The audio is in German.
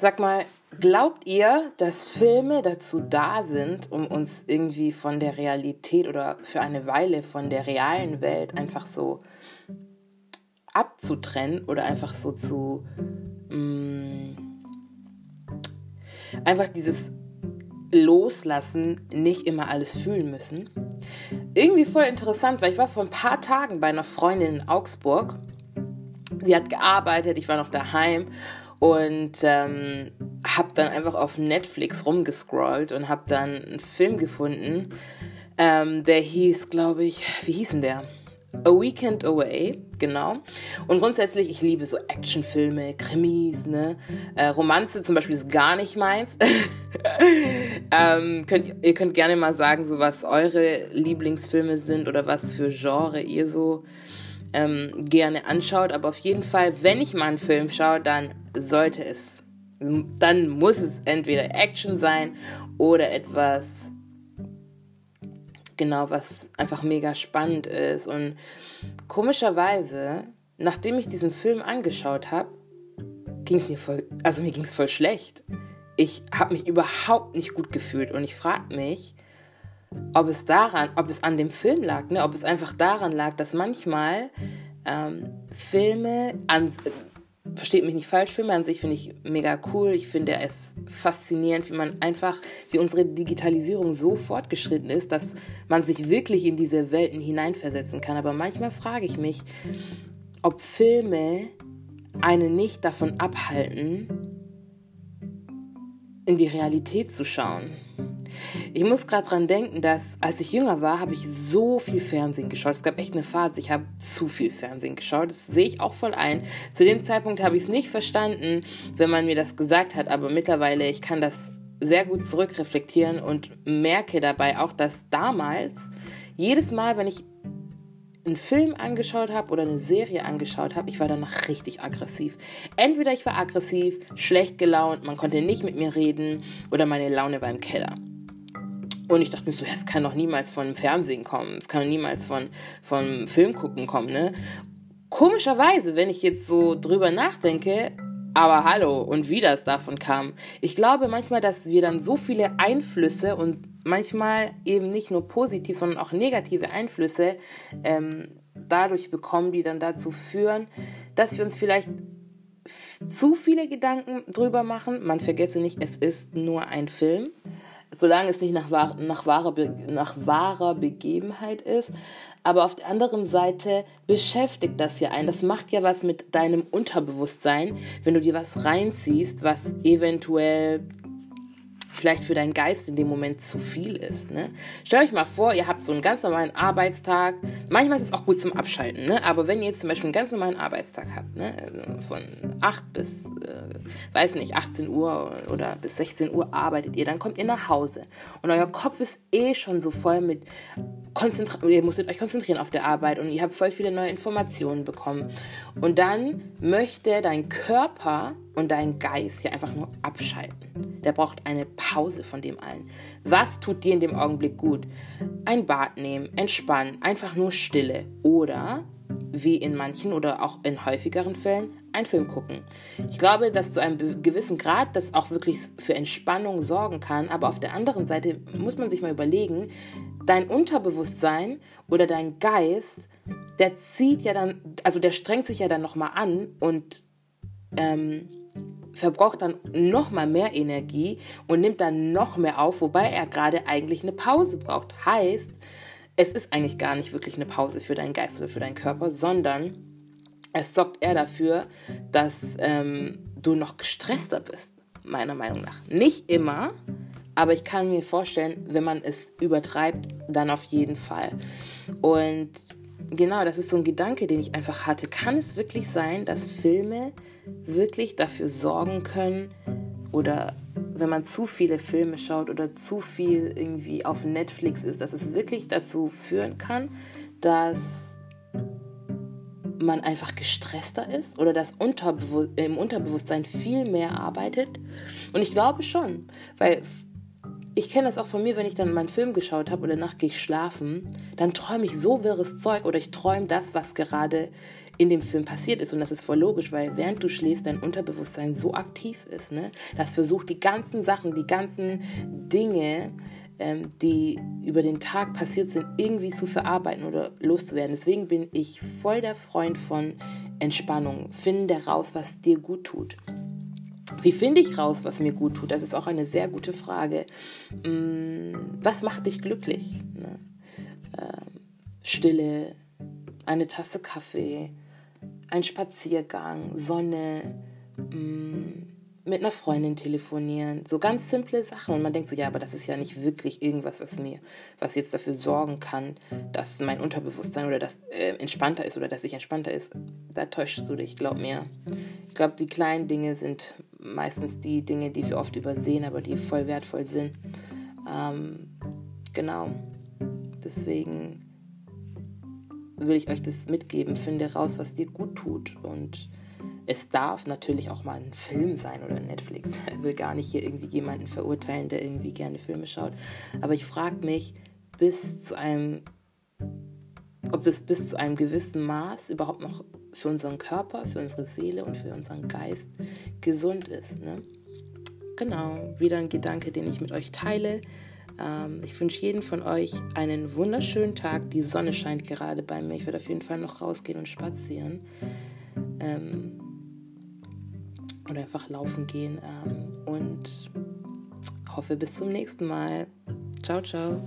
Sag mal, glaubt ihr, dass Filme dazu da sind, um uns irgendwie von der Realität oder für eine Weile von der realen Welt einfach so abzutrennen oder einfach so zu mh, mm, einfach dieses Loslassen, nicht immer alles fühlen müssen. Irgendwie voll interessant, weil ich war vor ein paar Tagen bei einer Freundin in Augsburg. Sie hat gearbeitet, ich war noch daheim und ähm, habe dann einfach auf Netflix rumgescrollt und habe dann einen Film gefunden, ähm, der hieß, glaube ich, wie hieß denn der? A Weekend Away, genau. Und grundsätzlich, ich liebe so Actionfilme, Krimis, ne? Äh, Romanze zum Beispiel ist gar nicht meins. ähm, könnt, ihr könnt gerne mal sagen, so was eure Lieblingsfilme sind oder was für Genre ihr so ähm, gerne anschaut. Aber auf jeden Fall, wenn ich mal einen Film schaue, dann sollte es, dann muss es entweder Action sein oder etwas genau, was einfach mega spannend ist. Und komischerweise, nachdem ich diesen Film angeschaut habe, ging es mir voll, also mir ging es voll schlecht. Ich habe mich überhaupt nicht gut gefühlt und ich frage mich, ob es daran, ob es an dem Film lag, ne? ob es einfach daran lag, dass manchmal ähm, Filme an, versteht mich nicht falsch, Filme an sich finde ich mega cool. Ich finde es faszinierend, wie man einfach, wie unsere Digitalisierung so fortgeschritten ist, dass man sich wirklich in diese Welten hineinversetzen kann. Aber manchmal frage ich mich, ob Filme einen nicht davon abhalten, in die Realität zu schauen. Ich muss gerade dran denken, dass als ich jünger war, habe ich so viel Fernsehen geschaut. Es gab echt eine Phase, ich habe zu viel Fernsehen geschaut. Das sehe ich auch voll ein. Zu dem Zeitpunkt habe ich es nicht verstanden, wenn man mir das gesagt hat, aber mittlerweile, ich kann das sehr gut zurückreflektieren und merke dabei auch, dass damals jedes Mal, wenn ich einen Film angeschaut habe oder eine Serie angeschaut habe, ich war danach richtig aggressiv. Entweder ich war aggressiv, schlecht gelaunt, man konnte nicht mit mir reden oder meine Laune war im Keller. Und ich dachte mir so, es kann doch niemals von Fernsehen kommen, es kann doch niemals von, von Film gucken kommen, ne? Komischerweise, wenn ich jetzt so drüber nachdenke, aber hallo, und wie das davon kam. Ich glaube manchmal, dass wir dann so viele Einflüsse und manchmal eben nicht nur positiv, sondern auch negative Einflüsse ähm, dadurch bekommen, die dann dazu führen, dass wir uns vielleicht zu viele Gedanken drüber machen. Man vergesse nicht, es ist nur ein Film solange es nicht nach, nach, wahrer, nach wahrer Begebenheit ist. Aber auf der anderen Seite beschäftigt das ja einen. Das macht ja was mit deinem Unterbewusstsein, wenn du dir was reinziehst, was eventuell vielleicht für deinen Geist in dem Moment zu viel ist. Ne? Stellt euch mal vor, ihr habt so einen ganz normalen Arbeitstag. Manchmal ist es auch gut zum Abschalten, ne? aber wenn ihr jetzt zum Beispiel einen ganz normalen Arbeitstag habt, ne? Also von 8 bis, äh, weiß nicht, 18 Uhr oder bis 16 Uhr arbeitet ihr, dann kommt ihr nach Hause und euer Kopf ist eh schon so voll mit Konzentra ihr musstet euch konzentrieren auf der Arbeit und ihr habt voll viele neue Informationen bekommen. Und dann möchte dein Körper und dein Geist ja einfach nur abschalten. Der braucht eine Pause von dem allen. Was tut dir in dem Augenblick gut? Ein Bad nehmen, entspannen, einfach nur Stille oder wie in manchen oder auch in häufigeren Fällen einen Film gucken. Ich glaube, dass zu einem gewissen Grad das auch wirklich für Entspannung sorgen kann, aber auf der anderen Seite muss man sich mal überlegen, dein Unterbewusstsein oder dein Geist, der zieht ja dann, also der strengt sich ja dann nochmal an und ähm, verbraucht dann noch mal mehr Energie und nimmt dann noch mehr auf, wobei er gerade eigentlich eine Pause braucht. Heißt, es ist eigentlich gar nicht wirklich eine Pause für deinen Geist oder für deinen Körper, sondern es sorgt eher dafür, dass ähm, du noch gestresster bist, meiner Meinung nach. Nicht immer, aber ich kann mir vorstellen, wenn man es übertreibt, dann auf jeden Fall. Und genau, das ist so ein Gedanke, den ich einfach hatte. Kann es wirklich sein, dass Filme wirklich dafür sorgen können oder wenn man zu viele Filme schaut oder zu viel irgendwie auf Netflix ist, dass es wirklich dazu führen kann, dass man einfach gestresster ist oder dass Unterbewusst im Unterbewusstsein viel mehr arbeitet. Und ich glaube schon, weil ich kenne das auch von mir, wenn ich dann meinen Film geschaut habe oder Nacht gehe ich schlafen, dann träume ich so wirres Zeug oder ich träume das, was gerade in dem Film passiert ist. Und das ist voll logisch, weil während du schläfst, dein Unterbewusstsein so aktiv ist. Ne? Das versucht die ganzen Sachen, die ganzen Dinge, ähm, die über den Tag passiert sind, irgendwie zu verarbeiten oder loszuwerden. Deswegen bin ich voll der Freund von Entspannung. Finde raus, was dir gut tut. Wie finde ich raus, was mir gut tut? Das ist auch eine sehr gute Frage. Mm, was macht dich glücklich? Ne? Ähm, Stille, eine Tasse Kaffee, ein Spaziergang, Sonne, mm, mit einer Freundin telefonieren, so ganz simple Sachen. Und man denkt so, ja, aber das ist ja nicht wirklich irgendwas, was mir, was jetzt dafür sorgen kann, dass mein Unterbewusstsein oder das äh, entspannter ist oder dass ich entspannter ist. Da täuschst du dich, glaub mir. Ich glaube, die kleinen Dinge sind meistens die Dinge, die wir oft übersehen, aber die voll wertvoll sind. Ähm, genau. Deswegen will ich euch das mitgeben. Finde raus, was dir gut tut und es darf natürlich auch mal ein Film sein oder Netflix. Ich will gar nicht hier irgendwie jemanden verurteilen, der irgendwie gerne Filme schaut. Aber ich frage mich, bis zu einem, ob das bis zu einem gewissen Maß überhaupt noch für unseren Körper, für unsere Seele und für unseren Geist gesund ist. Ne? Genau, wieder ein Gedanke, den ich mit euch teile. Ähm, ich wünsche jedem von euch einen wunderschönen Tag. Die Sonne scheint gerade bei mir. Ich werde auf jeden Fall noch rausgehen und spazieren. Ähm, oder einfach laufen gehen ähm, und hoffe bis zum nächsten Mal. Ciao, ciao.